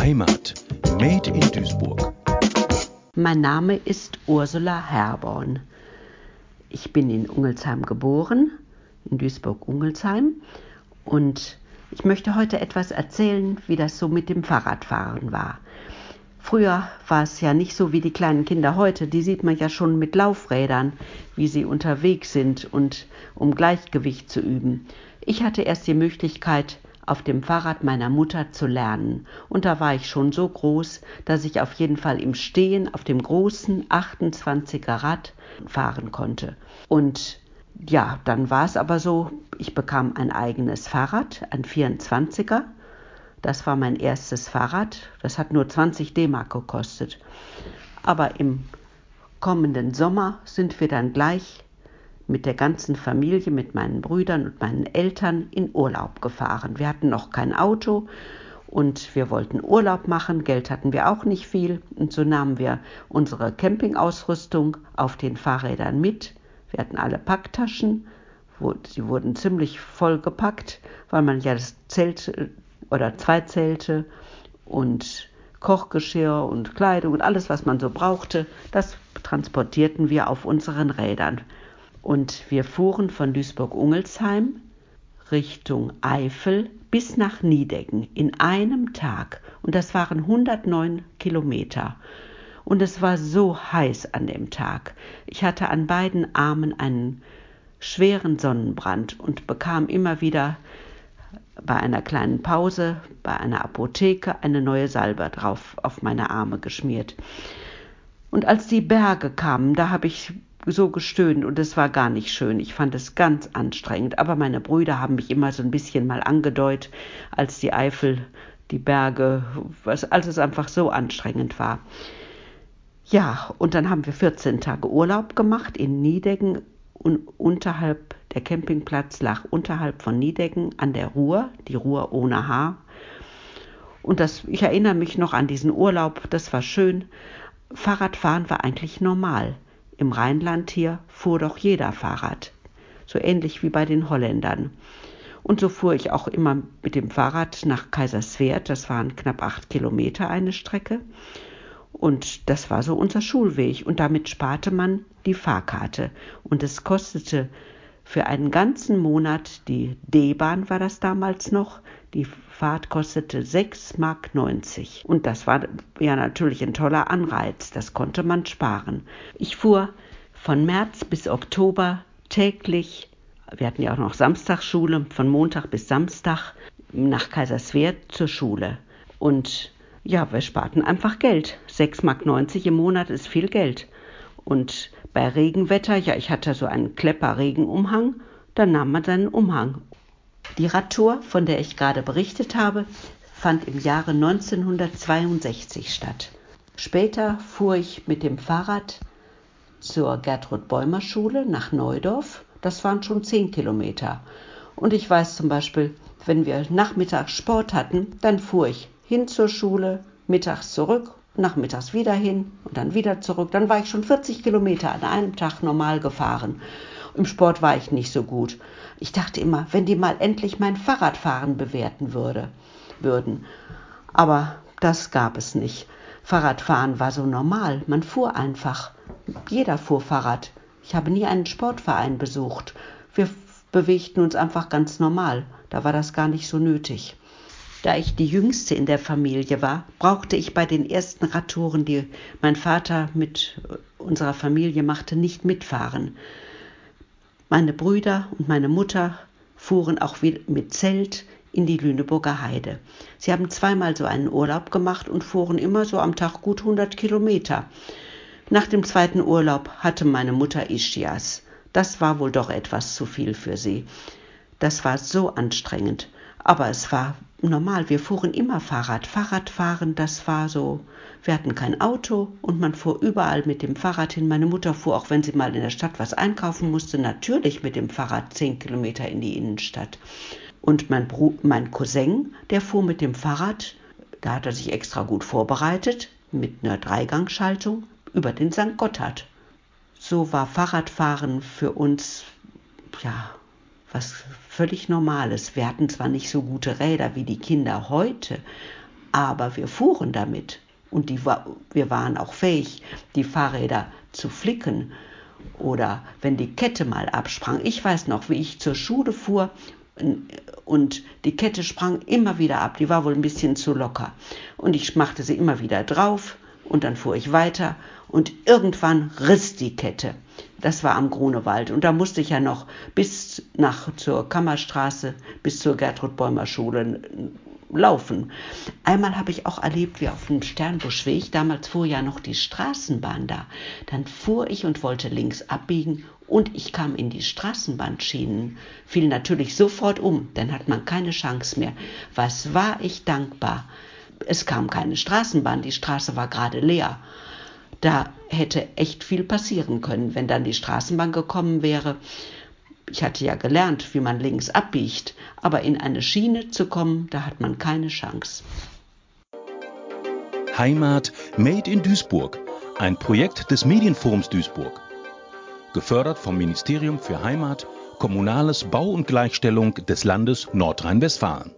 Heimat. Made in Duisburg. Mein Name ist Ursula Herborn. Ich bin in Ungelsheim geboren, in Duisburg-Ungelsheim. Und ich möchte heute etwas erzählen, wie das so mit dem Fahrradfahren war. Früher war es ja nicht so wie die kleinen Kinder heute. Die sieht man ja schon mit Laufrädern, wie sie unterwegs sind und um Gleichgewicht zu üben. Ich hatte erst die Möglichkeit, auf dem Fahrrad meiner Mutter zu lernen. Und da war ich schon so groß, dass ich auf jeden Fall im Stehen auf dem großen 28er Rad fahren konnte. Und ja, dann war es aber so, ich bekam ein eigenes Fahrrad, ein 24er das war mein erstes Fahrrad. Das hat nur 20 D-Mark gekostet. Aber im kommenden Sommer sind wir dann gleich mit der ganzen Familie, mit meinen Brüdern und meinen Eltern in Urlaub gefahren. Wir hatten noch kein Auto und wir wollten Urlaub machen. Geld hatten wir auch nicht viel. Und so nahmen wir unsere Campingausrüstung auf den Fahrrädern mit. Wir hatten alle Packtaschen. Sie wurden ziemlich voll gepackt, weil man ja das Zelt äh, oder zwei Zelte und Kochgeschirr und Kleidung und alles, was man so brauchte, das transportierten wir auf unseren Rädern. Und wir fuhren von Duisburg-Ungelsheim Richtung Eifel bis nach Niedecken in einem Tag. Und das waren 109 Kilometer. Und es war so heiß an dem Tag. Ich hatte an beiden Armen einen schweren Sonnenbrand und bekam immer wieder bei einer kleinen Pause bei einer Apotheke eine neue Salbe drauf auf meine Arme geschmiert. Und als die Berge kamen, da habe ich so gestöhnt und es war gar nicht schön. Ich fand es ganz anstrengend. Aber meine Brüder haben mich immer so ein bisschen mal angedeutet, als die Eifel, die Berge, was, als es einfach so anstrengend war. Ja, und dann haben wir 14 Tage Urlaub gemacht in Niedecken und unterhalb der Campingplatz lag unterhalb von Niedecken an der Ruhr, die Ruhr ohne Haar. Und das, ich erinnere mich noch an diesen Urlaub, das war schön. Fahrradfahren war eigentlich normal. Im Rheinland hier fuhr doch jeder Fahrrad. So ähnlich wie bei den Holländern. Und so fuhr ich auch immer mit dem Fahrrad nach Kaiserswerth. Das waren knapp acht Kilometer eine Strecke. Und das war so unser Schulweg. Und damit sparte man die Fahrkarte. Und es kostete für einen ganzen Monat, die D-Bahn war das damals noch, die Fahrt kostete 6,90 Mark. Und das war ja natürlich ein toller Anreiz, das konnte man sparen. Ich fuhr von März bis Oktober täglich, wir hatten ja auch noch Samstagsschule, von Montag bis Samstag nach Kaiserswerth zur Schule. Und ja, wir sparten einfach Geld. 6,90 Mark im Monat ist viel Geld. Und bei Regenwetter, ja, ich hatte so einen Klepper-Regenumhang, dann nahm man seinen Umhang. Die Radtour, von der ich gerade berichtet habe, fand im Jahre 1962 statt. Später fuhr ich mit dem Fahrrad zur Gertrud Bäumer Schule nach Neudorf. Das waren schon zehn Kilometer. Und ich weiß zum Beispiel, wenn wir nachmittags Sport hatten, dann fuhr ich hin zur Schule, mittags zurück nachmittags wieder hin und dann wieder zurück. Dann war ich schon 40 Kilometer an einem Tag normal gefahren. Im Sport war ich nicht so gut. Ich dachte immer, wenn die mal endlich mein Fahrradfahren bewerten würde, würden. Aber das gab es nicht. Fahrradfahren war so normal. Man fuhr einfach. Jeder fuhr Fahrrad. Ich habe nie einen Sportverein besucht. Wir bewegten uns einfach ganz normal. Da war das gar nicht so nötig. Da ich die jüngste in der Familie war, brauchte ich bei den ersten Radtouren, die mein Vater mit unserer Familie machte, nicht mitfahren. Meine Brüder und meine Mutter fuhren auch mit Zelt in die Lüneburger Heide. Sie haben zweimal so einen Urlaub gemacht und fuhren immer so am Tag gut 100 Kilometer. Nach dem zweiten Urlaub hatte meine Mutter Ischias. Das war wohl doch etwas zu viel für sie. Das war so anstrengend. Aber es war normal, wir fuhren immer Fahrrad. Fahrradfahren, das war so, wir hatten kein Auto und man fuhr überall mit dem Fahrrad hin. Meine Mutter fuhr, auch wenn sie mal in der Stadt was einkaufen musste, natürlich mit dem Fahrrad zehn Kilometer in die Innenstadt. Und mein, Bru mein Cousin, der fuhr mit dem Fahrrad, da hat er sich extra gut vorbereitet, mit einer Dreigangschaltung über den St. Gotthard. So war Fahrradfahren für uns, ja, was völlig Normales. Wir hatten zwar nicht so gute Räder wie die Kinder heute, aber wir fuhren damit und die, wir waren auch fähig, die Fahrräder zu flicken oder wenn die Kette mal absprang. Ich weiß noch, wie ich zur Schule fuhr und die Kette sprang immer wieder ab. Die war wohl ein bisschen zu locker. Und ich machte sie immer wieder drauf und dann fuhr ich weiter und irgendwann riss die Kette. Das war am Grunewald und da musste ich ja noch bis nach zur Kammerstraße, bis zur Gertrud Bäumer Schule laufen. Einmal habe ich auch erlebt, wie auf dem Sternbuschweg, damals fuhr ja noch die Straßenbahn da, dann fuhr ich und wollte links abbiegen und ich kam in die Straßenbahnschienen, fiel natürlich sofort um, dann hat man keine Chance mehr. Was war ich dankbar? Es kam keine Straßenbahn, die Straße war gerade leer. Da hätte echt viel passieren können, wenn dann die Straßenbahn gekommen wäre. Ich hatte ja gelernt, wie man links abbiegt, aber in eine Schiene zu kommen, da hat man keine Chance. Heimat Made in Duisburg, ein Projekt des Medienforums Duisburg. Gefördert vom Ministerium für Heimat, Kommunales Bau und Gleichstellung des Landes Nordrhein-Westfalen.